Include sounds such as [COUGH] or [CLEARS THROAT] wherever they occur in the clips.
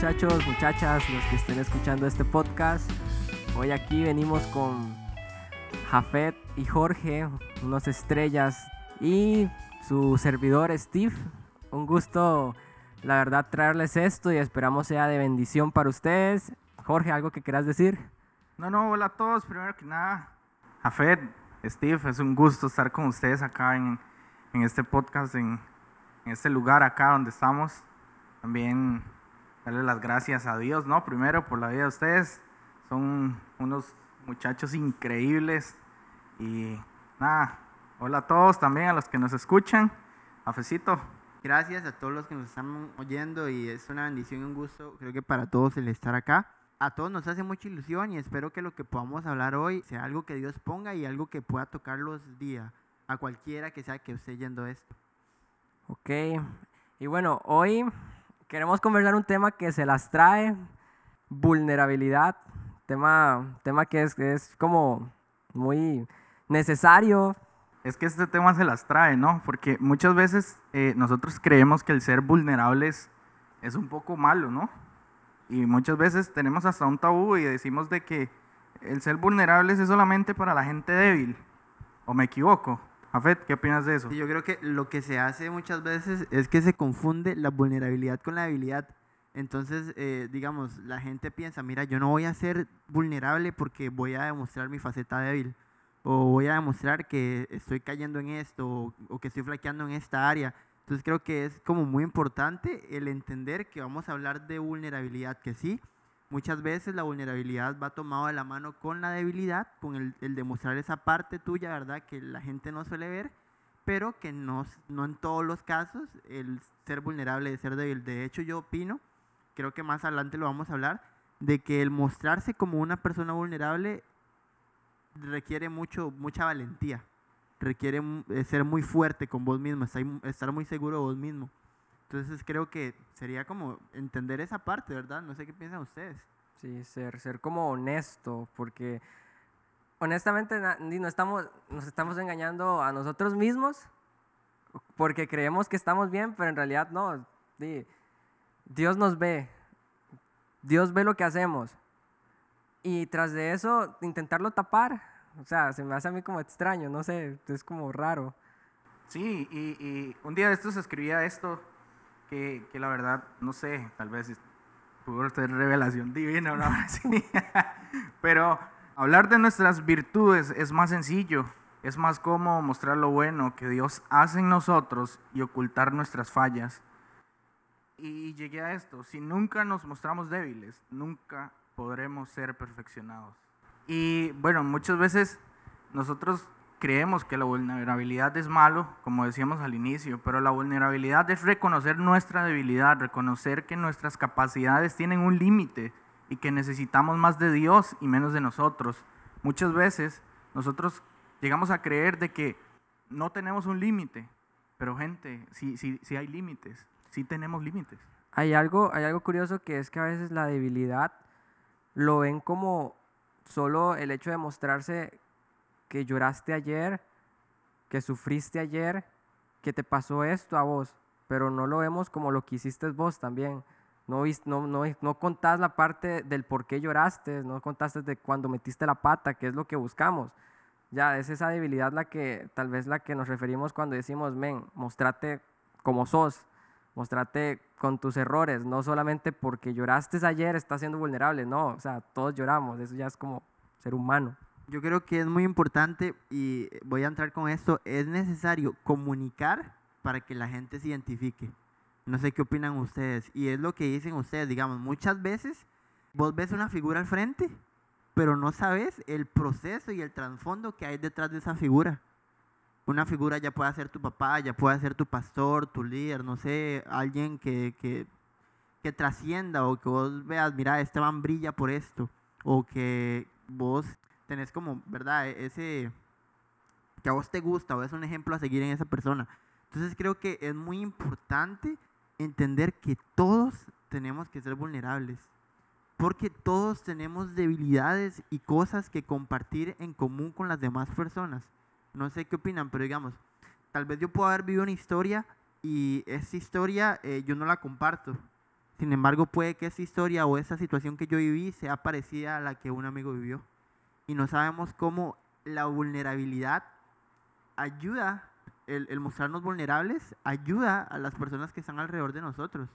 Muchachos, muchachas, los que estén escuchando este podcast. Hoy aquí venimos con Jafet y Jorge, unos estrellas, y su servidor Steve. Un gusto, la verdad, traerles esto y esperamos sea de bendición para ustedes. Jorge, ¿algo que quieras decir? No, no, hola a todos. Primero que nada, Jafet, Steve, es un gusto estar con ustedes acá en, en este podcast, en, en este lugar acá donde estamos. También darle las gracias a Dios, ¿no? Primero por la vida de ustedes. Son unos muchachos increíbles. Y nada, hola a todos también, a los que nos escuchan. Afecito. Gracias a todos los que nos están oyendo y es una bendición y un gusto, creo que para todos el estar acá. A todos nos hace mucha ilusión y espero que lo que podamos hablar hoy sea algo que Dios ponga y algo que pueda tocar los días a cualquiera que sea que esté yendo esto. Ok, y bueno, hoy queremos conversar un tema que se las trae, vulnerabilidad, tema, tema que es, es como muy necesario. Es que este tema se las trae, ¿no? Porque muchas veces eh, nosotros creemos que el ser vulnerables es un poco malo, ¿no? Y muchas veces tenemos hasta un tabú y decimos de que el ser vulnerables es solamente para la gente débil. ¿O me equivoco? Afet, ¿qué opinas de eso? Yo creo que lo que se hace muchas veces es que se confunde la vulnerabilidad con la debilidad. Entonces, eh, digamos, la gente piensa, mira, yo no voy a ser vulnerable porque voy a demostrar mi faceta débil. O voy a demostrar que estoy cayendo en esto o, o que estoy flaqueando en esta área. Entonces creo que es como muy importante el entender que vamos a hablar de vulnerabilidad, que sí, muchas veces la vulnerabilidad va tomado de la mano con la debilidad, con el, el demostrar esa parte tuya, ¿verdad? Que la gente no suele ver, pero que no, no en todos los casos el ser vulnerable es ser débil. De hecho, yo opino, creo que más adelante lo vamos a hablar, de que el mostrarse como una persona vulnerable requiere mucho, mucha valentía requiere eh, ser muy fuerte con vos mismo, estar muy seguro de vos mismo. Entonces creo que sería como entender esa parte, ¿verdad? No sé qué piensan ustedes. Sí, ser, ser como honesto, porque honestamente no estamos, nos estamos engañando a nosotros mismos porque creemos que estamos bien, pero en realidad no. Dios nos ve, Dios ve lo que hacemos. Y tras de eso, intentarlo tapar, o sea, se me hace a mí como extraño, no sé, es como raro. Sí, y, y un día de estos escribía esto, que, que, la verdad, no sé, tal vez pudo ser revelación divina no. [LAUGHS] Pero hablar de nuestras virtudes es más sencillo, es más como mostrar lo bueno que Dios hace en nosotros y ocultar nuestras fallas. Y llegué a esto, si nunca nos mostramos débiles, nunca podremos ser perfeccionados. Y bueno, muchas veces nosotros creemos que la vulnerabilidad es malo, como decíamos al inicio, pero la vulnerabilidad es reconocer nuestra debilidad, reconocer que nuestras capacidades tienen un límite y que necesitamos más de Dios y menos de nosotros. Muchas veces nosotros llegamos a creer de que no tenemos un límite, pero gente, sí, sí, sí hay límites, sí tenemos límites. Hay algo, hay algo curioso que es que a veces la debilidad lo ven como solo el hecho de mostrarse que lloraste ayer, que sufriste ayer, que te pasó esto a vos, pero no lo vemos como lo que hiciste vos también. No, no, no, no contás la parte del por qué lloraste, no contaste de cuando metiste la pata, que es lo que buscamos. Ya, es esa debilidad la que, tal vez la que nos referimos cuando decimos, men, mostrate como sos, mostrate con tus errores, no solamente porque lloraste ayer estás siendo vulnerable, no, o sea, todos lloramos, eso ya es como ser humano. Yo creo que es muy importante y voy a entrar con esto, es necesario comunicar para que la gente se identifique. No sé qué opinan ustedes y es lo que dicen ustedes, digamos, muchas veces vos ves una figura al frente, pero no sabes el proceso y el trasfondo que hay detrás de esa figura una figura ya puede ser tu papá, ya puede ser tu pastor, tu líder, no sé, alguien que, que, que trascienda o que vos veas, mira, este man brilla por esto, o que vos tenés como, ¿verdad? E-, ese, que a vos te gusta o es un ejemplo a seguir en esa persona. Entonces creo que es muy importante entender que todos tenemos que ser vulnerables, porque todos tenemos debilidades y cosas que compartir en común con las demás personas. No sé qué opinan, pero digamos, tal vez yo puedo haber vivido una historia y esa historia eh, yo no la comparto. Sin embargo, puede que esa historia o esa situación que yo viví sea parecida a la que un amigo vivió. Y no sabemos cómo la vulnerabilidad ayuda, el, mostrarnos vulnerables, ayuda a las personas que están alrededor de nosotros.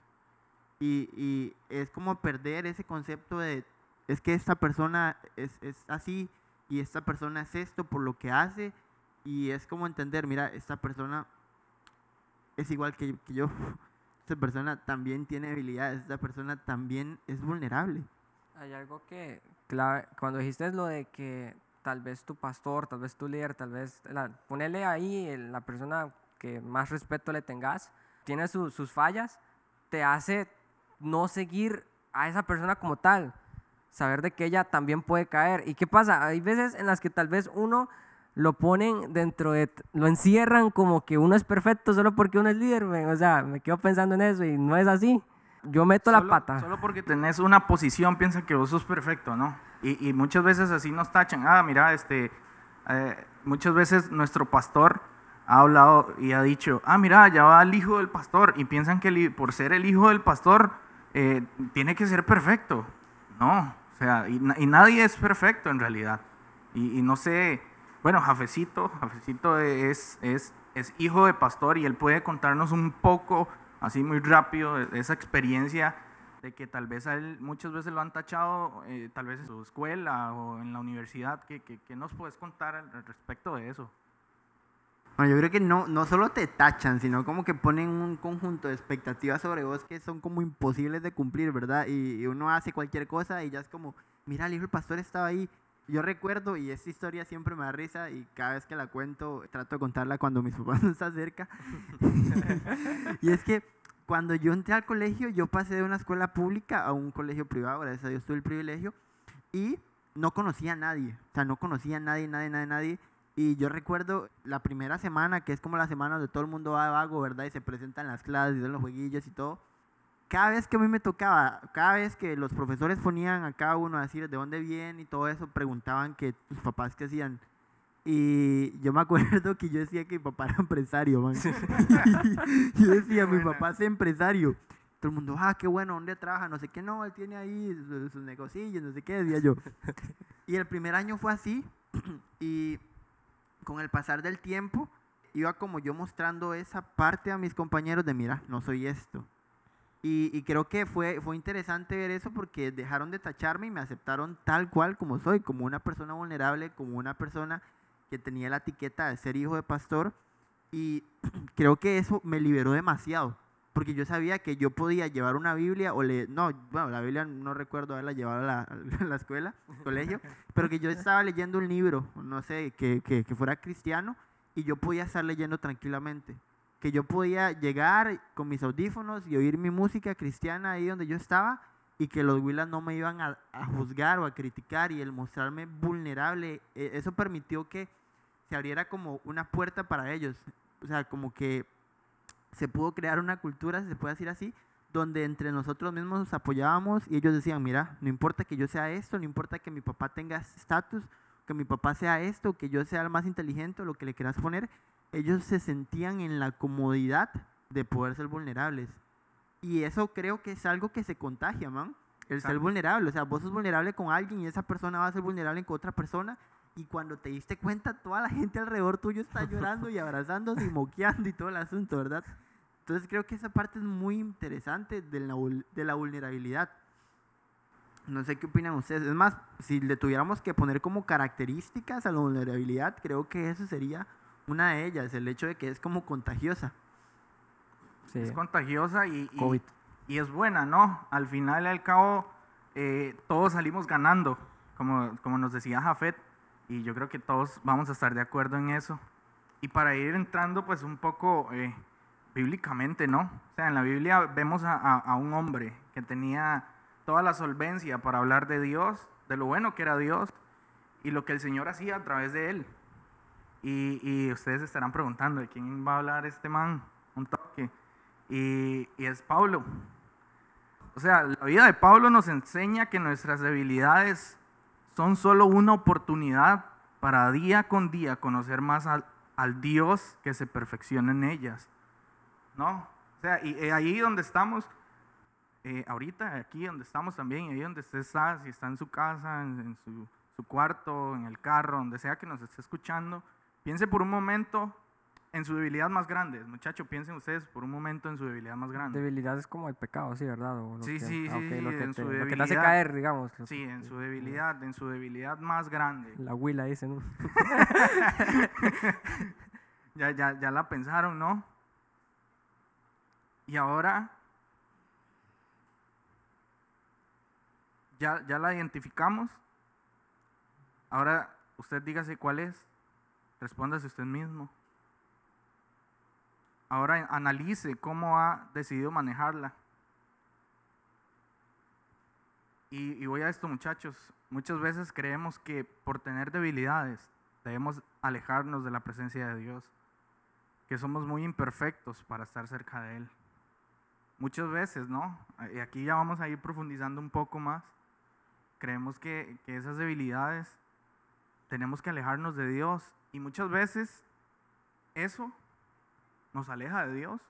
Y, es como perder ese concepto de, es que esta persona es, es así y esta persona es esto por lo que hace. Y es como entender, mira, esta persona es igual que, que yo. [LAUGHS] Esta persona también tiene habilidades, esta persona también es vulnerable. Hay algo que, cuando dijiste lo de que tal vez tu pastor, tal vez tu líder, tal vez, la, ponele ahí la persona que más respeto le tengas, tiene su- sus fallas, te hace no seguir a esa persona como tal, saber de que ella también puede caer. ¿Y qué pasa? Hay veces en las que tal vez uno lo ponen dentro de, lo encierran como que uno es perfecto solo porque uno es líder, o sea, me quedo pensando en eso y no es así. Yo meto la pata. Solo porque tenés una posición piensa que vos sos perfecto, ¿no? Y, y muchas veces así nos tachan. Ah, mira, este, eh, muchas veces nuestro pastor ha hablado y ha dicho, ah, mira, ya va el hijo del pastor. Y piensan que el por ser el hijo del pastor eh, tiene que ser perfecto. No, o sea, y nadie es perfecto en realidad. Y, y no sé, bueno, Jafecito, Jafecito es, es, es hijo de pastor y él puede contarnos un poco, así muy rápido, esa experiencia de que tal vez a él muchas veces lo han tachado, eh, tal vez en su escuela o en la universidad. ¿Qué, qué, qué nos puedes contar al respecto de eso? Bueno, yo creo que no, no solo te tachan, sino como que ponen un conjunto de expectativas sobre vos que son como imposibles de cumplir, ¿verdad? Y, y uno hace cualquier cosa y ya es como, mira, el hijo del pastor estaba ahí. Yo recuerdo, y esta historia siempre me da risa, y cada vez que la cuento, trato de contarla cuando mis [LAUGHS] papás no están cerca. [LAUGHS] y es que cuando yo entré al colegio, yo pasé de una escuela pública a un colegio privado, gracias a Dios tuve el privilegio, y no conocía a nadie, o sea, no conocía a nadie, nadie, nadie, nadie. Y yo recuerdo la primera semana, que es como la semana donde todo el mundo va de vago, ¿verdad? Y se presentan las clases y los jueguillos y todo. Cada vez que a mí me tocaba, cada vez que los profesores ponían a cada uno a decir de dónde viene y todo eso, preguntaban que tus papás qué hacían. Y yo me acuerdo que yo decía que mi papá era empresario, man. [LAUGHS] yo decía, mi papá es empresario. Todo el mundo, ah, qué bueno, ¿dónde trabaja? No sé qué, no, él tiene ahí sus, sus negocillos, no sé qué, decía yo. [LAUGHS] Y el primer año fue así. [CLEARS THROAT] y con el pasar del tiempo, iba como yo mostrando esa parte a mis compañeros de, mira, no soy esto. Y, y creo que fue, fue interesante ver eso porque dejaron de tacharme y me aceptaron tal cual como soy, como una persona vulnerable, como una persona que tenía la etiqueta de ser hijo de pastor. Y [CLEARS THROAT] creo que eso me liberó demasiado, porque yo sabía que yo podía llevar una Biblia o no, bueno, la Biblia no recuerdo haberla llevado a la, [LAUGHS] a la escuela, colegio, [LAUGHS] pero que yo estaba leyendo un libro, no sé, que, que, que fuera cristiano, y yo podía estar leyendo tranquilamente. Que yo podía llegar con mis audífonos y oír mi música cristiana ahí donde yo estaba, y que los Willas no me iban a, juzgar o a criticar, y el mostrarme vulnerable, eh, eso permitió que se abriera como una puerta para ellos. O sea, como que se pudo crear una cultura, si se puede decir así, donde entre nosotros mismos nos apoyábamos y ellos decían, mira, no importa que yo sea esto, no importa que mi papá tenga estatus, que mi papá sea esto, que yo sea el más inteligente, lo que le quieras poner, ellos se sentían en la comodidad de poder ser vulnerables. Y eso creo que es algo que se contagia, man. El ser vulnerable. O sea, vos sos vulnerable con alguien y esa persona va a ser vulnerable con otra persona. Y cuando te diste cuenta, toda la gente alrededor tuyo está [LAUGHS] llorando y abrazándose y moqueando y todo el asunto, ¿verdad? Entonces creo que esa parte es muy interesante de la, de la vulnerabilidad. No sé qué opinan ustedes. Es más, si le tuviéramos que poner como características a la vulnerabilidad, creo que eso sería una de ellas, el hecho de que es como contagiosa. Sí. Es contagiosa y, y- COVID. y es buena, ¿no? Al final y al cabo, eh, todos salimos ganando, como, como nos decía Jafet, y yo creo que todos vamos a estar de acuerdo en eso. Y para ir entrando, pues un poco eh, bíblicamente, ¿no? O sea, en la Biblia vemos a, a- a un hombre que tenía toda la solvencia para hablar de Dios, de lo bueno que era Dios, y lo que el Señor hacía a través de él. Y, y ustedes estarán preguntando, ¿de quién va a hablar este man? Un toque. Y, y es Pablo. O sea, la vida de Pablo nos enseña que nuestras debilidades son solo una oportunidad para día con día conocer más al, al Dios que se perfecciona en ellas. ¿No? O sea, y, y ahí donde estamos, eh, ahorita, aquí donde estamos también, ahí donde usted está, si está en su casa, en, en su, su cuarto, en el carro, donde sea que nos esté escuchando, piense por un momento en su debilidad más grande. Muchachos, piensen ustedes por un momento en su debilidad más grande. Debilidad es como el pecado, sí, ¿verdad? O lo Sí, que- sí, ah, sí, lo, que en te, su lo que te hace caer, digamos. Sí, en su debilidad, en su debilidad más grande. La huila, dicen. [LAUGHS] Ya, ya, ya la pensaron, ¿no? Y ahora ya, ya la identificamos. Ahora usted dígase cuál es. Respóndase usted mismo. Ahora analice cómo ha decidido manejarla. Y, voy a esto, muchachos. Muchas veces creemos que por tener debilidades debemos alejarnos de la presencia de Dios, que somos muy imperfectos para estar cerca de Él. Muchas veces, ¿no? Y aquí ya vamos a ir profundizando un poco más. Creemos que, que esas debilidades tenemos que alejarnos de Dios y muchas veces eso nos aleja de Dios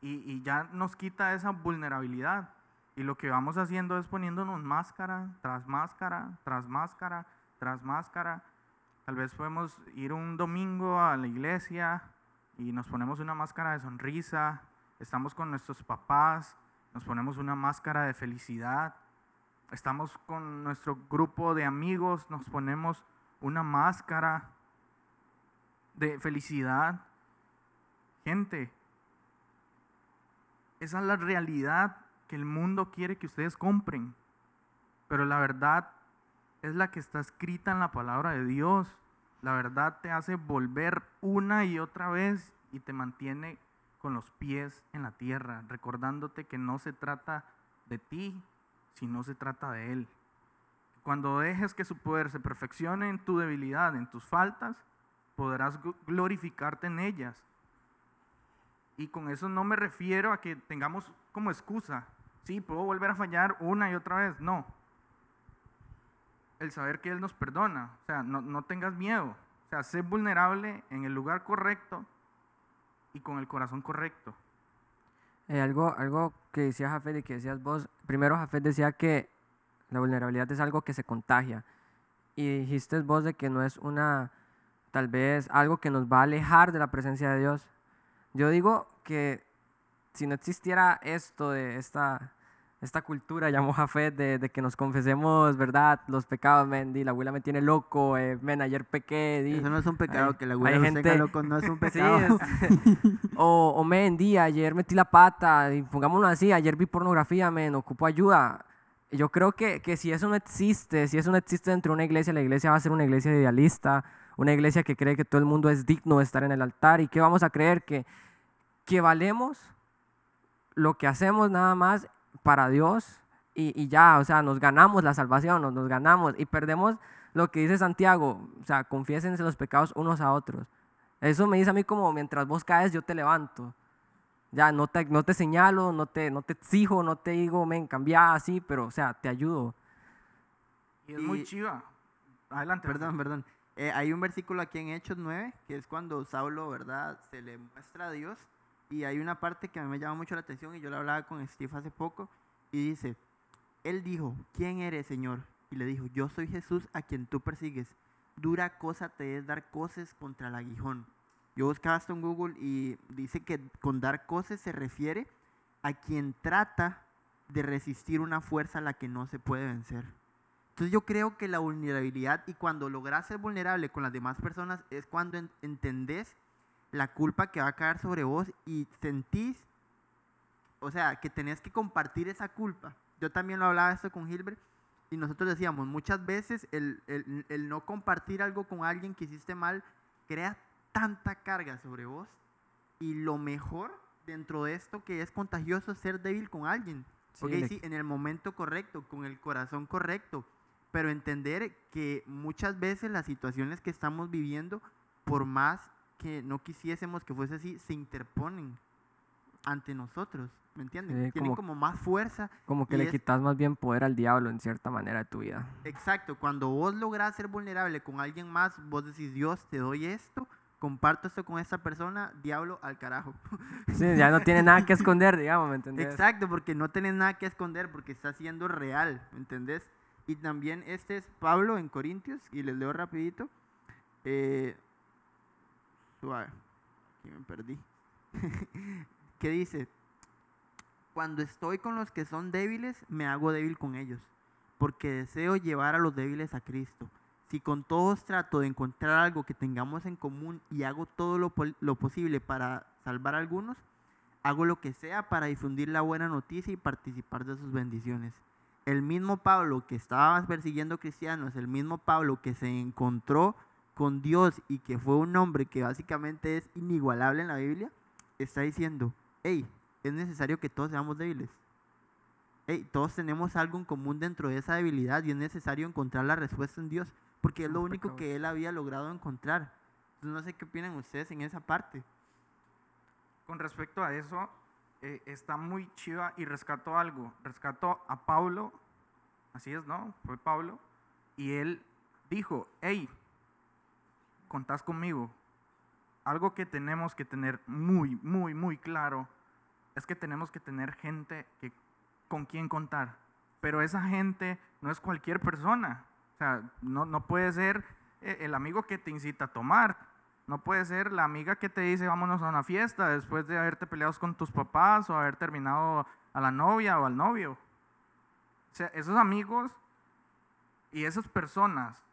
y, ya nos quita esa vulnerabilidad. Y lo que vamos haciendo es poniéndonos máscara tras máscara, tras máscara, tras máscara. Tal vez podemos ir un domingo a la iglesia y nos ponemos una máscara de sonrisa, estamos con nuestros papás, nos ponemos una máscara de felicidad, estamos con nuestro grupo de amigos, nos ponemos una máscara de felicidad. Gente, esa es la realidad que el mundo quiere que ustedes compren, pero la verdad es la que está escrita en la palabra de Dios. La verdad te hace volver una y otra vez y te mantiene con los pies en la tierra, recordándote que no se trata de ti, sino se trata de Él. Cuando dejes que su poder se perfeccione en tu debilidad, en tus faltas, podrás gl- glorificarte en ellas. Y con eso no me refiero a que tengamos como excusa, sí, puedo volver a fallar una y otra vez, no. El saber que Él nos perdona, o sea, no, no tengas miedo, o sea, sé vulnerable en el lugar correcto y con el corazón correcto. Eh, algo, algo que decía Jafet y que decías vos, primero Jafet decía que la vulnerabilidad es algo que se contagia. Y dijiste vos de que no es una, tal vez algo que nos va a alejar de la presencia de Dios. Yo digo que si no existiera esto de esta, esta cultura, llamó Jafet, de, de que nos confesemos, ¿verdad? Los pecados, men, di, la abuela me tiene loco, eh, men, ayer pequé, di. Eso no es un pecado, que la los tenga gente- loco, no es un [LAUGHS] Sí, pecado. es- [LAUGHS] o, o men, di, ayer metí la pata, y pongámoslo así, ayer vi pornografía, men, ocupo ayuda. Yo creo que, que si eso no existe, si eso no existe dentro de una iglesia, la iglesia va a ser una iglesia idealista, una iglesia que cree que todo el mundo es digno de estar en el altar. ¿Y qué vamos a creer? Que, que valemos lo que hacemos nada más para Dios y, y ya, o sea, nos ganamos la salvación, nos, nos ganamos y perdemos lo que dice Santiago, o sea, confiésense los pecados unos a otros. Eso me dice a mí como mientras vos caes yo te levanto. Ya, no te, no te señalo, no te, no te exijo, no te digo, men, cambia así, pero, o sea, te ayudo. Y es muy chiva. Adelante. Perdón, perdón. Eh, hay un versículo aquí en Hechos 9, que es cuando Saulo, ¿verdad?, se le muestra a Dios. Y hay una parte que a mí me llama mucho la atención y yo la hablaba con Steve hace poco. Y dice, él dijo, ¿quién eres, Señor? Y le dijo, yo soy Jesús a quien tú persigues. Dura cosa te es dar coces contra el aguijón. Yo buscaba esto en Google y dice que con dar coces se refiere a quien trata de resistir una fuerza a la que no se puede vencer. Entonces yo creo que la vulnerabilidad y cuando logras ser vulnerable con las demás personas es cuando en- entendés la culpa que va a caer sobre vos y sentís, o sea, que tenés que compartir esa culpa. Yo también lo hablaba esto con Gilbert y nosotros decíamos, muchas veces el, el- el no compartir algo con alguien que hiciste mal crea tanta carga sobre vos y lo mejor dentro de esto que es contagioso es ser débil con alguien. Sí, Ok, le- sí, en el momento correcto, con el corazón correcto, pero entender que muchas veces las situaciones que estamos viviendo, por más que no quisiésemos que fuese así, se interponen ante nosotros, ¿me entienden? Sí, Tienen como- como más fuerza. Como que le es- quitas más bien poder al diablo en cierta manera de tu vida. Exacto, cuando vos lográs ser vulnerable con alguien más, vos decís, Dios, te doy esto comparto esto con esta persona, diablo al carajo. [LAUGHS] Sí, ya no tiene nada que [LAUGHS] esconder, digamos, ¿me entendés? Exacto, porque no tenés nada que esconder, porque está siendo real, ¿me entendés? Y también este es Pablo en Corintios, y les leo rapidito. Eh, suave, aquí me perdí. [LAUGHS] que dice, cuando estoy con los que son débiles, me hago débil con ellos, porque deseo llevar a los débiles a Cristo. Si con todos trato de encontrar algo que tengamos en común y hago todo lo, lo posible para salvar a algunos, hago lo que sea para difundir la buena noticia y participar de sus bendiciones. El mismo Pablo que estaba persiguiendo cristianos, el mismo Pablo que se encontró con Dios y que fue un hombre que básicamente es inigualable en la Biblia, está diciendo, hey, es necesario que todos seamos débiles. Hey, todos tenemos algo en común dentro de esa debilidad y es necesario encontrar la respuesta en Dios, porque es lo único que él había logrado encontrar. Entonces no sé qué opinan ustedes en esa parte. Con respecto a eso, eh, está muy chiva y rescató algo. Rescató a Pablo, así es, ¿no? Fue Pablo. Y él dijo, hey, contás conmigo. Algo que tenemos que tener muy, muy, muy claro es que tenemos que tener gente que, con quien contar. Pero esa gente no es cualquier persona. O sea, no, no puede ser eh, el amigo que te incita a tomar. No puede ser la amiga que te dice vámonos a una fiesta después de haberte peleado con tus papás o haber terminado a la novia o al novio. O sea, esos amigos y esas personas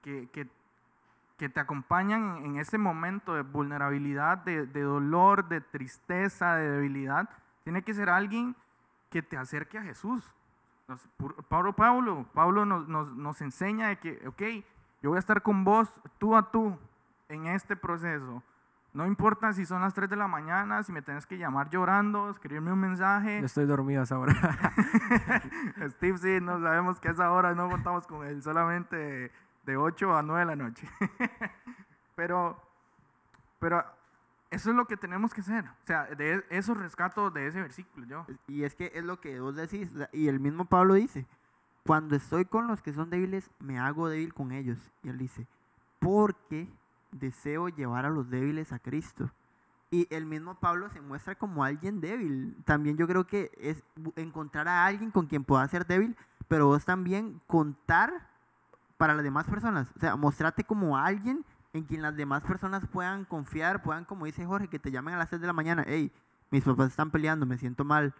que, que, te acompañan en, ese momento de vulnerabilidad, de, dolor, de tristeza, de debilidad, tiene que ser alguien que te acerque a Jesús. Pablo, Pablo, Pablo nos, nos, nos enseña de que, ok, yo voy a estar con vos tú a tú en este proceso. No importa si son las 3 de la mañana, si me tienes que llamar llorando, escribirme un mensaje. Yo estoy dormido a esa hora. [LAUGHS] Steve, sí, no sabemos que a esa hora no contamos con él, solamente de 8 a 9 de la noche. [LAUGHS] pero, pero eso es lo que tenemos que hacer. O sea, de esos rescatos de ese versículo, yo. Y es que es lo que vos decís, y el mismo Pablo dice, cuando estoy con los que son débiles, me hago débil con ellos. Y él dice, porque deseo llevar a los débiles a Cristo. Y el mismo Pablo se muestra como alguien débil. También yo creo que es encontrar a alguien con quien pueda ser débil, pero vos también contar para las demás personas. O sea, mostrarte como alguien en quien las demás personas puedan confiar, puedan, como dice Jorge, que te llamen a las 6 de la mañana, hey, mis papás están peleando, me siento mal.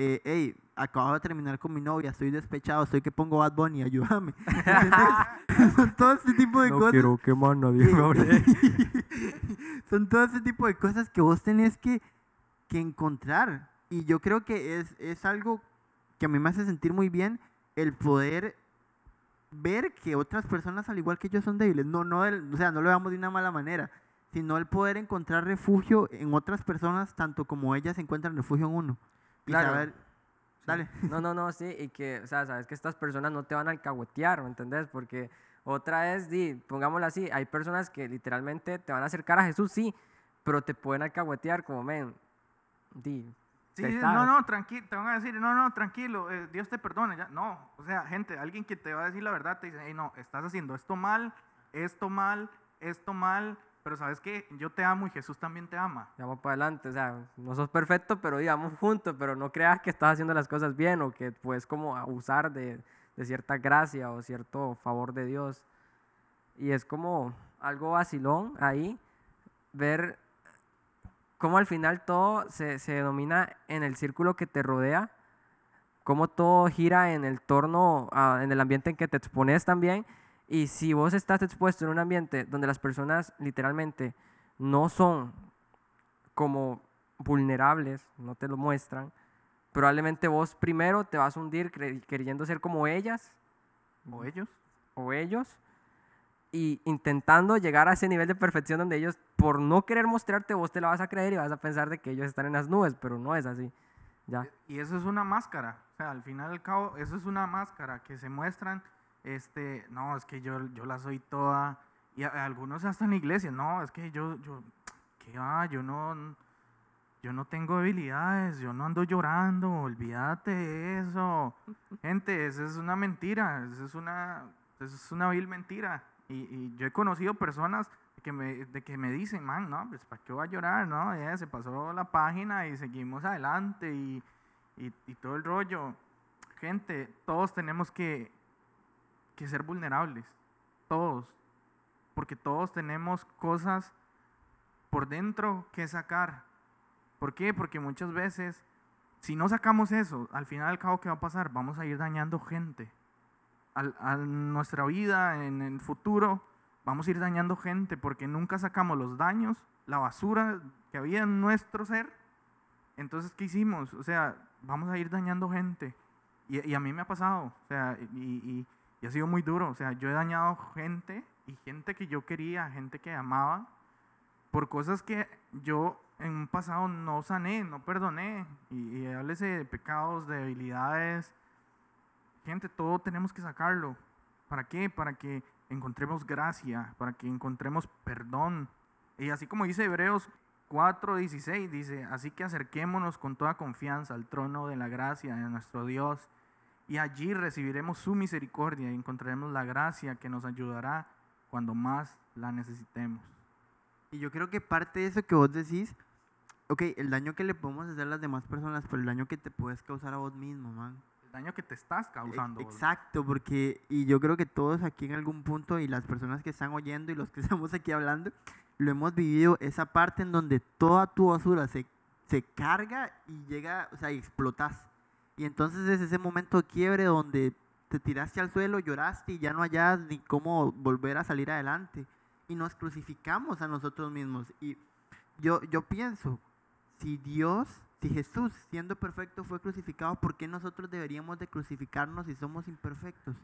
Eh, hey, acabo de terminar con mi novia, estoy despechado, estoy que pongo Bad Bunny, ayúdame. [LAUGHS] Son todo este tipo de cosas. que más nadie me. [LAUGHS] Son todo ese tipo de cosas que vos tenés que, que encontrar. Y yo creo que es, es algo que a mí me hace sentir muy bien el poder ver que otras personas al igual que yo son débiles. No, no, el- o sea, no lo veamos de una mala manera, sino el poder encontrar refugio en otras personas tanto como ellas encuentran refugio en uno. Y Claro. saber, dale. [LAUGHS] No, no, no, sí, y que, o sea, sabes que estas personas no te van a alcahuetear, ¿me entendés? Porque otra es, di, pongámoslo así, hay personas que literalmente te van a acercar a Jesús, sí, pero te pueden alcahuetear como, men, di, Sí, sí, no, no, tranquilo, te van a decir, no, no, tranquilo, eh, Dios te perdone. Ya. No, o sea, gente, alguien que te va a decir la verdad te dice, hey, no, estás haciendo esto mal, esto mal, esto mal, pero sabes que yo te amo y Jesús también te ama. Vamos para adelante, o sea, no sos perfecto, pero digamos juntos, pero no creas que estás haciendo las cosas bien o que puedes como abusar de, de cierta gracia o cierto favor de Dios. Y es como algo vacilón ahí, ver cómo al final todo se, se domina en el círculo que te rodea, cómo todo gira en el torno, en el ambiente en que te expones también. Y si vos estás expuesto en un ambiente donde las personas literalmente no son como vulnerables, no te lo muestran, probablemente vos primero te vas a hundir queriendo ser como ellas O ellos. o ellos y intentando llegar a ese nivel de perfección donde ellos, por no querer mostrarte, vos te la vas a creer y vas a pensar de que ellos están en las nubes, pero no es así. Ya. Y eso es una máscara. O sea, al final y al cabo, eso es una máscara que se muestran, este, no, es que yo, yo la soy toda. Y a- algunos hasta en la iglesia, no, es que yo, yo, ¿qué va? Yo no, yo no tengo debilidades, yo no ando llorando, olvídate de eso. [LAUGHS] Gente, eso es una mentira, eso es una, eso es una vil mentira. Y, y yo he conocido personas que que me, de que me dicen, man, no, pues ¿para qué voy a llorar? No, ya se pasó la página y seguimos adelante y, y, y todo el rollo. Gente, todos tenemos que, que ser vulnerables, todos, porque todos tenemos cosas por dentro que sacar. ¿Por qué? Porque muchas veces, si no sacamos eso, al final al cabo, ¿qué va a pasar? Vamos a ir dañando gente. Al, a nuestra vida, en el futuro, vamos a ir dañando gente porque nunca sacamos los daños, la basura que había en nuestro ser. Entonces, ¿qué hicimos? O sea, vamos a ir dañando gente. Y, y a mí me ha pasado, o sea, y, y, y ha sido muy duro. O sea, yo he dañado gente y gente que yo quería, gente que amaba, por cosas que yo en un pasado no sané, no perdoné. Y, y háblese de pecados, de debilidades. Gente, todo tenemos que sacarlo. ¿Para qué? Para que encontremos gracia, para que encontremos perdón. Y así como dice Hebreos 4:16, dice, así que acerquémonos con toda confianza al trono de la gracia de nuestro Dios y allí recibiremos su misericordia y encontraremos la gracia que nos ayudará cuando más la necesitemos. Y yo creo que parte de eso que vos decís, ok, el daño que le podemos hacer a las demás personas, pero el daño que te puedes causar a vos mismo, man. El daño que te estás causando. Ex- Exacto, porque, y yo creo que todos aquí en algún punto, y las personas que están oyendo y los que [LAUGHS] estamos aquí hablando, lo hemos vivido, esa parte en donde toda tu basura se, se carga y llega, o sea, y explotas. Y entonces es ese momento de quiebre donde te tiraste al suelo, lloraste y ya no hallas ni cómo volver a salir adelante. Y nos crucificamos a nosotros mismos. Y yo, yo pienso, si Dios, si Jesús, siendo perfecto, fue crucificado, ¿por qué nosotros deberíamos de crucificarnos si somos imperfectos?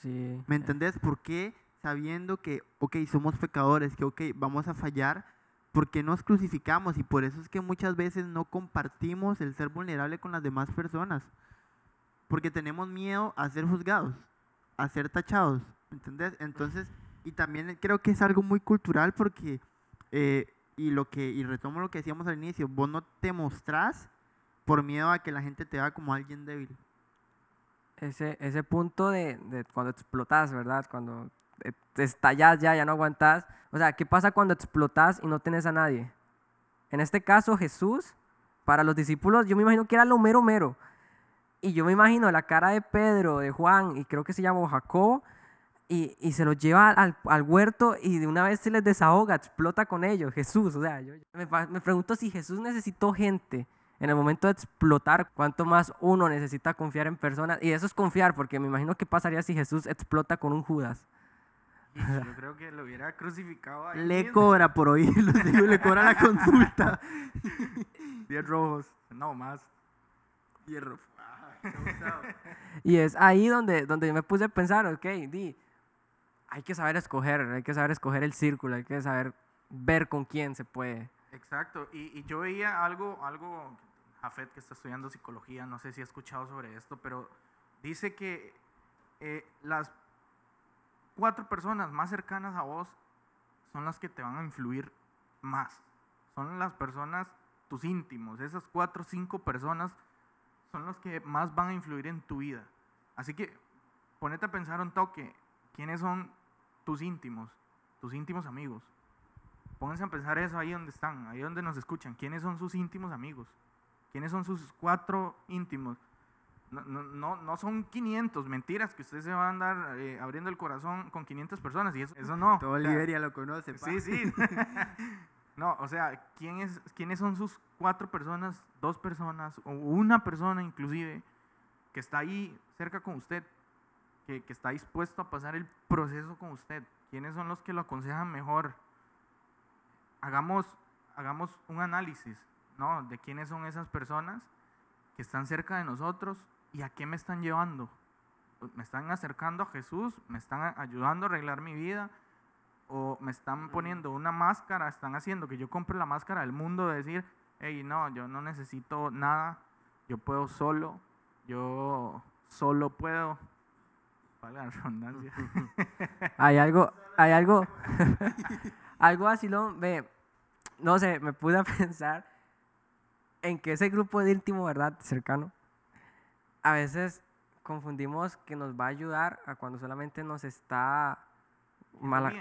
Sí. ¿Me entendés? ¿Por qué sabiendo que, ok, somos pecadores, que, ok, vamos a fallar, ¿por qué nos crucificamos? Y por eso es que muchas veces no compartimos el ser vulnerable con las demás personas. Porque tenemos miedo a ser juzgados, a ser tachados, ¿me entendés? Entonces, y también creo que es algo muy cultural porque, eh, y lo que, y retomo lo que decíamos al inicio, vos no te mostrás por miedo a que la gente te vea como alguien débil. Ese, ese punto de, de cuando explotas, ¿verdad? Cuando te estallas ya, ya no aguantas. O sea, ¿qué pasa cuando explotas y no tenés a nadie? En este caso, Jesús, para los discípulos, yo me imagino que era lo mero mero. Y yo me imagino la cara de Pedro, de Juan, y creo que se llamó Jacobo, y, y se los lleva al, al huerto y de una vez se les desahoga, explota con ellos, Jesús. O sea, yo me, me pregunto si Jesús necesitó gente en el momento de explotar, cuánto más uno necesita confiar en personas. Y eso es confiar, porque me imagino que pasaría si Jesús explota con un Judas. Yo creo que lo hubiera crucificado ahí Le mismo. cobra por oírlo, le cobra la consulta. [LAUGHS] 10 rojos, no más. Hierro. [LAUGHS] Y es ahí donde, donde yo me puse a pensar, ok, di, hay que saber escoger, hay que saber escoger el círculo, hay que saber ver con quién se puede. Exacto, y, y yo veía algo, algo, Jafet que está estudiando psicología, no sé si ha escuchado sobre esto, pero dice que eh, las cuatro personas más cercanas a vos son las que te van a influir más. Son las personas, tus íntimos, esas cuatro o cinco personas son los que más van a influir en tu vida. Así que ponete a pensar un toque, ¿quiénes son tus íntimos, tus íntimos amigos? Pónganse a pensar eso ahí donde están, ahí donde nos escuchan. ¿Quiénes son sus íntimos amigos? ¿Quiénes son sus cuatro íntimos? No, no, no, no son 500 mentiras que usted se va a andar eh, abriendo el corazón con 500 personas y eso, eso no. Todo O sea, Liberia lo conoce. pa. Sí, sí. [LAUGHS] no, o sea, ¿quién es, ¿quiénes son sus cuatro personas, dos personas o una persona inclusive que está ahí cerca con usted, que, que está dispuesto a pasar el proceso con usted? ¿Quiénes son los que lo aconsejan mejor? Hagamos, hagamos un análisis, ¿no? De quiénes son esas personas que están cerca de nosotros y a qué me están llevando. ¿Me están acercando a Jesús? ¿Me están ayudando a arreglar mi vida? o me están poniendo una máscara, están haciendo que yo compre la máscara del mundo de decir, hey, no, yo no necesito nada, yo puedo solo, yo solo puedo. La redundancia. [LAUGHS] Hay algo, hay algo, [LAUGHS] algo así, lo, no sé, me pude a [LAUGHS] pensar en que ese grupo de íntimo, ¿verdad? Cercano, a veces confundimos que nos va a ayudar a cuando solamente nos está mala,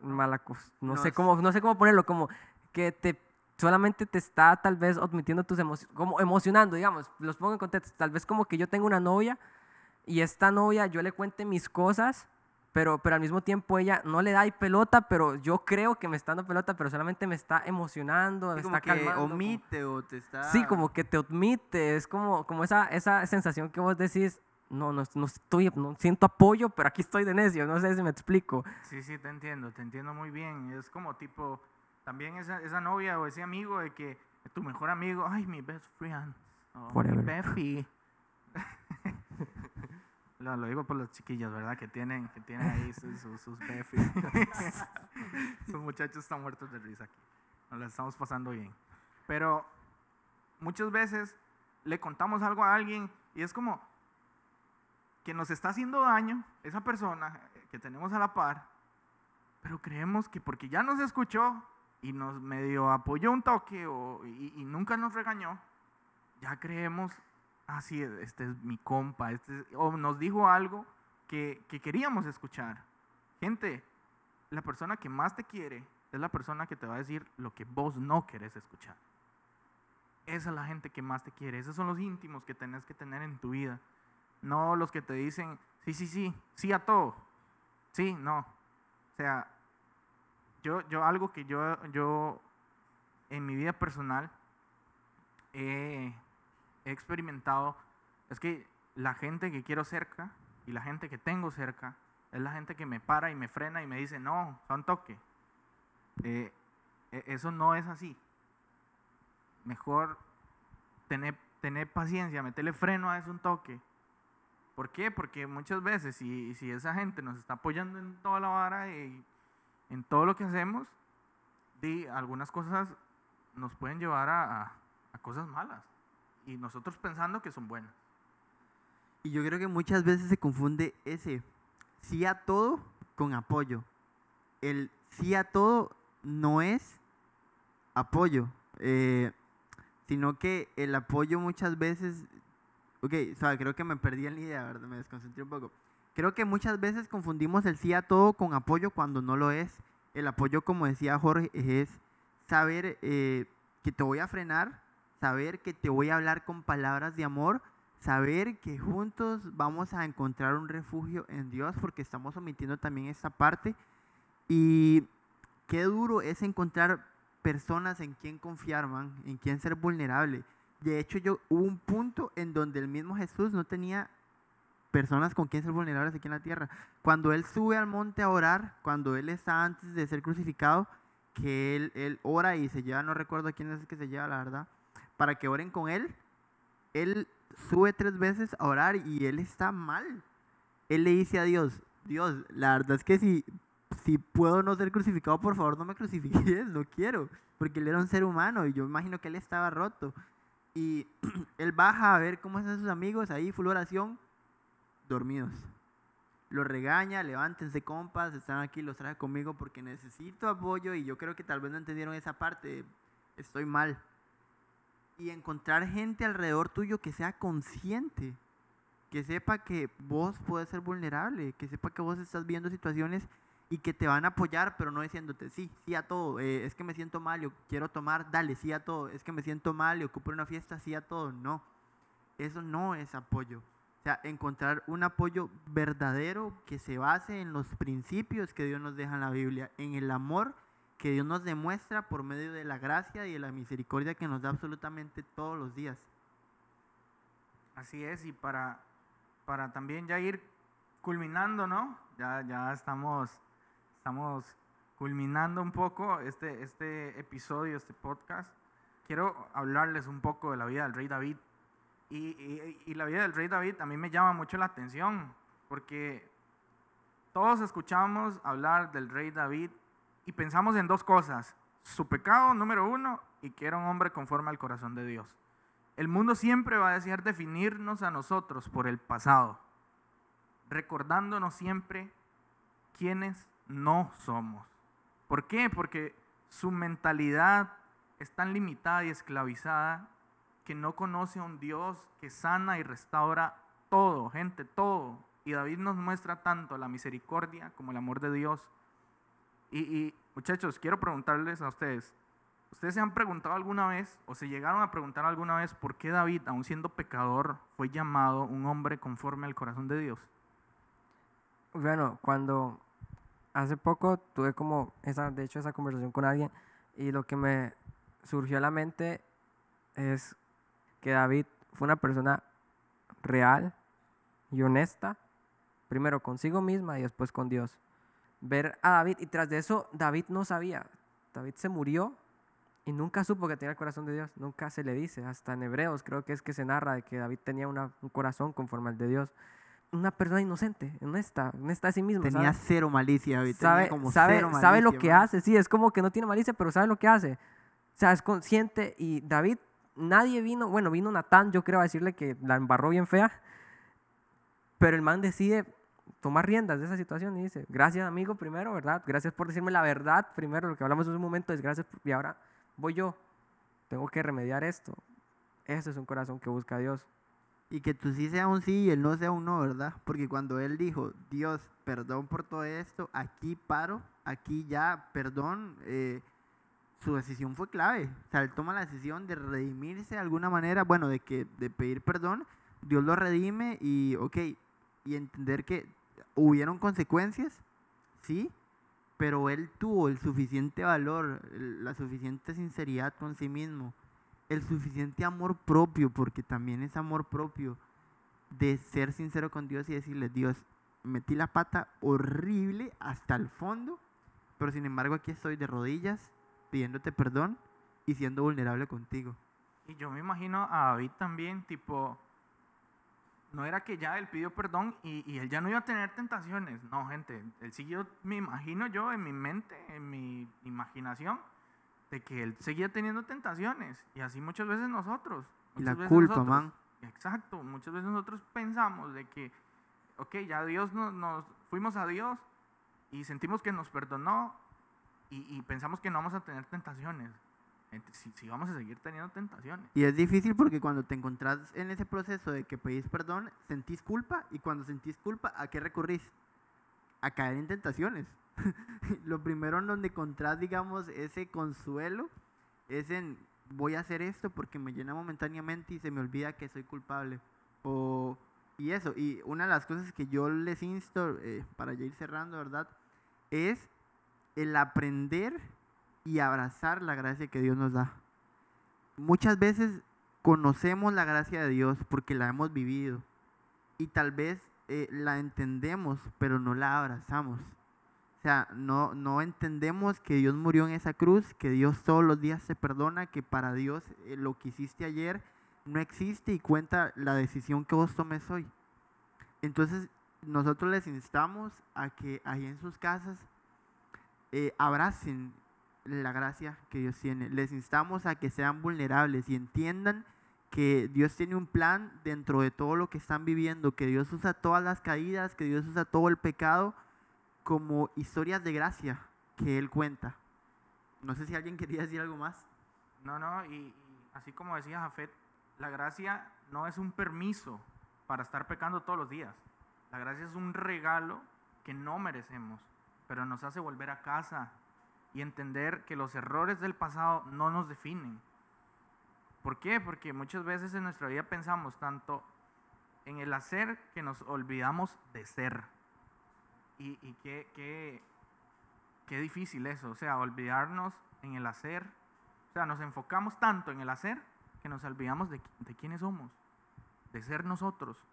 mala. No, sé cómo, no sé cómo ponerlo, como que te solamente te está tal vez admitiendo tus emociones, como emocionando, digamos, los pongo en contexto, tal vez como que yo tengo una novia y esta novia yo le cuente mis cosas, pero, pero al mismo tiempo ella no le da ahí pelota, pero yo creo que me está dando pelota, pero solamente me está emocionando, me Sí, como está que calmando. como- omite o te está... Sí, como que te admite, es como, como esa, esa sensación que vos decís, no, no, no estoy, no siento apoyo, pero aquí estoy de necio, no sé si me explico. Sí, sí, te entiendo, te entiendo muy bien. Es como tipo, también esa, esa novia o ese amigo de que tu mejor amigo, ay, mi best friend, oh, mi Forever. Lo, digo por los chiquillos, ¿verdad? Que tienen, que tienen ahí [LAUGHS] sus, sus, sus Befi. [LAUGHS] Sus muchachos están muertos de risa aquí. Nos la estamos pasando bien. Pero muchas veces le contamos algo a alguien y es como que nos está haciendo daño esa persona que tenemos a la par, pero creemos que porque ya nos escuchó y nos medio apoyó un toque o, y, y nunca nos regañó, ya creemos, ah, sí, este es mi compa, este es- o nos dijo algo que, que queríamos escuchar. Gente, la persona que más te quiere es la persona que te va a decir lo que vos no querés escuchar. Esa es la gente que más te quiere. Esos son los íntimos que tenés que tener en tu vida. No los que te dicen, sí, sí, sí, sí a todo. Sí, no. O sea, yo, yo algo que yo, yo en mi vida personal he, he experimentado es que la gente que quiero cerca y la gente que tengo cerca es la gente que me para y me frena y me dice, no, son toque. Eh, e- eso no es así. Mejor tener, tener paciencia, meterle freno a eso un toque. ¿Por qué? Porque muchas veces si, esa gente nos está apoyando en toda la vara y en todo lo que hacemos, di, algunas cosas nos pueden llevar a cosas malas. Y nosotros pensando que son buenas. Y yo creo que muchas veces se confunde ese sí a todo con apoyo. El sí a todo no es apoyo, eh, sino que el apoyo muchas veces, ok, sabe, creo que me perdí en la idea, ¿verdad? me desconcentré un poco. Creo que muchas veces confundimos el sí a todo con apoyo cuando no lo es. El apoyo, como decía Jorge, es saber eh, que te voy a frenar, saber que te voy a hablar con palabras de amor, saber que juntos vamos a encontrar un refugio en Dios porque estamos omitiendo también esta parte. Y qué duro es encontrar personas en quien confiar, man, en quien ser vulnerable. De hecho, yo hubo un punto en donde el mismo Jesús no tenía personas con quien ser vulnerables aquí en la tierra. Cuando él sube al monte a orar, cuando él está antes de ser crucificado, que él, él ora y se lleva, no recuerdo quién es el que se lleva, la verdad, para que oren con él, él sube tres veces a orar y él está mal. Él le dice a Dios, Dios, la verdad es que si, si puedo no ser crucificado, por favor no me crucifiques, [LAUGHS] no quiero, porque él era un ser humano y yo imagino que él estaba roto. Y [CLEARS THROAT] él baja a ver cómo están sus amigos, ahí full oración, dormidos. Los regaña, levántense compas, están aquí, los traje conmigo porque necesito apoyo y yo creo que tal vez no entendieron esa parte, estoy mal. Y encontrar gente alrededor tuyo que sea consciente, que sepa que vos puedes ser vulnerable, que sepa que vos estás viendo situaciones y que te van a apoyar, pero no diciéndote sí, sí a todo, eh, es que me siento mal, yo quiero tomar, dale, sí a todo, es que me siento mal y ocupo una fiesta, sí a todo, no. Eso no es apoyo. O sea, encontrar un apoyo verdadero que se base en los principios que Dios nos deja en la Biblia, en el amor que Dios nos demuestra por medio de la gracia y de la misericordia que nos da absolutamente todos los días. Así es, y para, para también ya ir culminando, ¿no? Ya, ya estamos, estamos culminando un poco este, este episodio, este podcast. Quiero hablarles un poco de la vida del rey David. Y, y- y la vida del rey David a mí me llama mucho la atención, porque todos escuchamos hablar del rey David y pensamos en dos cosas. Su pecado, número uno, y que era un hombre conforme al corazón de Dios. El mundo siempre va a desear definirnos a nosotros por el pasado, recordándonos siempre quiénes no somos. ¿Por qué? Porque su mentalidad es tan limitada y esclavizada que no conoce a un Dios que sana y restaura todo, gente, todo. Y David nos muestra tanto la misericordia como el amor de Dios Y, muchachos, quiero preguntarles a ustedes, ¿ustedes se han preguntado alguna vez o se llegaron a preguntar alguna vez por qué David, aun siendo pecador, fue llamado un hombre conforme al corazón de Dios? Bueno, cuando hace poco tuve como esa, de hecho, esa conversación con alguien y lo que me surgió a la mente es que David fue una persona real y honesta, primero consigo misma y después con Dios. Ver a David y tras de eso David no sabía, David se murió y nunca supo que tenía el corazón de Dios, nunca se le dice, hasta en Hebreos creo que es que se narra de que David tenía una- un corazón conforme al de Dios. Una persona inocente, honesta, honesta a sí mismo. Tenía ¿sabe? cero malicia, David. tenía sabe, como sabe, cero sabe lo que hace, sí, es como que no tiene malicia, pero sabe lo que hace. O sea, es consciente y David, nadie vino, bueno, vino Natán, yo creo, a decirle que la embarró bien fea, pero el man decide tomar riendas de esa situación y dice, gracias amigo primero, ¿verdad? Gracias por decirme la verdad primero, lo que hablamos en un momento es gracias y ahora voy yo, tengo que remediar esto. Ese es un corazón que busca a Dios. Y que tú sí sea un sí y él no sea un no, ¿verdad? Porque cuando él dijo, Dios, perdón por todo esto, aquí paro, aquí ya, perdón, eh, su decisión fue clave. O sea, él toma la decisión de redimirse de alguna manera, bueno, de que de pedir perdón, Dios lo redime y, ok, y entender que hubieron consecuencias, sí, pero él tuvo el suficiente valor, la suficiente sinceridad con sí mismo, el suficiente amor propio, porque también es amor propio, de ser sincero con Dios y decirle, Dios, metí la pata horrible hasta el fondo, pero sin embargo aquí estoy de rodillas, pidiéndote perdón y siendo vulnerable contigo. Y yo me imagino a David también, tipo, no era que ya él pidió perdón y, y él ya no iba a tener tentaciones. No, gente, él siguió, me imagino yo en mi mente, en mi imaginación, de que él seguía teniendo tentaciones. Y así muchas veces nosotros. Y la muchas veces culpa, nosotros- man. Exacto, muchas veces nosotros pensamos de que, ok, ya Dios nos, nos fuimos a Dios y sentimos que nos perdonó y, y pensamos que no vamos a tener tentaciones. Si, si vamos a seguir teniendo tentaciones. Y es difícil porque cuando te encontrás en ese proceso de que pedís perdón, sentís culpa y cuando sentís culpa, ¿a qué recurrís? A caer en tentaciones. [LAUGHS] Lo primero en donde encontrás, digamos, ese consuelo es en voy a hacer esto porque me llena momentáneamente y se me olvida que soy culpable. O, y eso, y una de las cosas que yo les insto, eh, para ya ir cerrando, ¿verdad? Es el aprender y abrazar la gracia que Dios nos da. Muchas veces conocemos la gracia de Dios porque la hemos vivido y tal vez eh, la entendemos, pero no la abrazamos. O sea, no, no entendemos que Dios murió en esa cruz, que Dios todos los días se perdona, que para Dios eh, lo que hiciste ayer no existe y cuenta la decisión que vos tomes hoy. Entonces, nosotros les instamos a que ahí en sus casas eh, abracen la gracia que Dios tiene. Les instamos a que sean vulnerables y entiendan que Dios tiene un plan dentro de todo lo que están viviendo, que Dios usa todas las caídas, que Dios usa todo el pecado como historias de gracia que Él cuenta. No sé si alguien quería decir algo más. No, no, y, y así como decía Jafet, la gracia no es un permiso para estar pecando todos los días. La gracia es un regalo que no merecemos, pero nos hace volver a casa y entender que los errores del pasado no nos definen. ¿Por qué? Porque muchas veces en nuestra vida pensamos tanto en el hacer que nos olvidamos de ser. Y, y qué, qué, qué difícil eso, o sea, olvidarnos en el hacer. O sea, nos enfocamos tanto en el hacer que nos olvidamos de, de quiénes somos, de ser nosotros.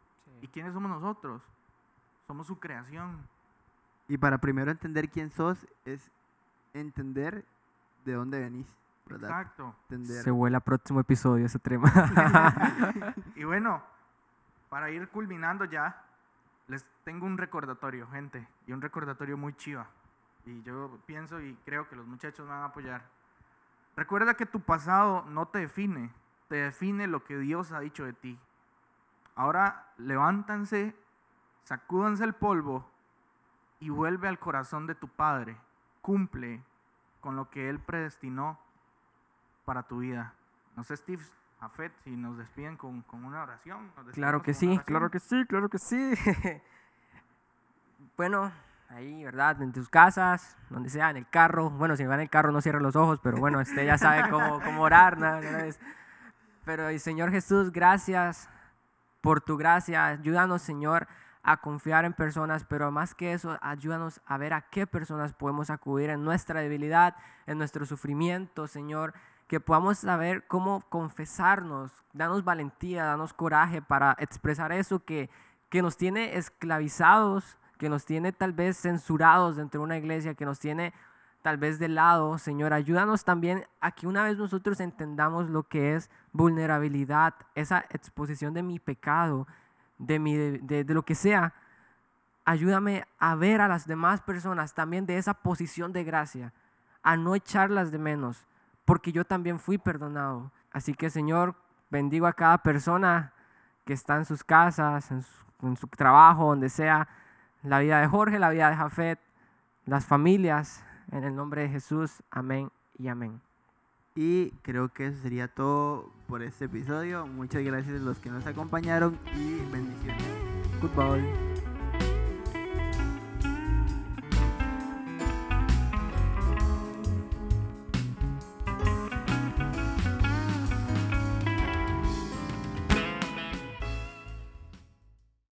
¿Y quiénes somos nosotros? Somos su creación. Y para primero entender quién sos es entender de dónde venís, ¿verdad? Exacto. Entender. Se vuela próximo episodio ese tema. [LAUGHS] Y bueno, para ir culminando ya, les tengo un recordatorio, gente, y un recordatorio muy chiva. Y yo pienso y creo que los muchachos me van a apoyar. Recuerda que tu pasado no te define, te define lo que Dios ha dicho de ti. Ahora levántanse, sacúdanse el polvo y vuelve al corazón de tu Padre. Cumple con lo que Él predestinó para tu vida. No sé, Steve, Afet, si nos despiden con, con una oración. Claro que sí, claro que sí, claro que sí. bueno, ahí, ¿verdad? En tus casas, donde sea, en el carro. Bueno, si va en el carro no cierre los ojos, pero bueno, usted ya sabe cómo, [LAUGHS] cómo orar, ¿no? Pero Señor Jesús, gracias por tu gracia. Ayúdanos, Señor, a confiar en personas, pero más que eso, ayúdanos a ver a qué personas podemos acudir en nuestra debilidad, en nuestro sufrimiento, Señor. Que podamos saber cómo confesarnos, danos valentía, danos coraje para expresar eso que, que nos tiene esclavizados, que nos tiene tal vez censurados dentro de una iglesia, que nos tiene tal vez de lado, Señor. Ayúdanos también a que una vez nosotros entendamos lo que es vulnerabilidad, esa exposición de mi pecado, de, mi, de, lo que sea. Ayúdame a ver a las demás personas también de esa posición de gracia, a no echarlas de menos, porque yo también fui perdonado. Así que Señor, bendigo a cada persona que está en sus casas, en su, en su trabajo, donde sea, la vida de Jorge, la vida de Jafet, las familias, en el nombre de Jesús, amén y amén. Y creo que eso sería todo por este episodio. Muchas gracias a los que nos acompañaron y bendiciones. Goodbye.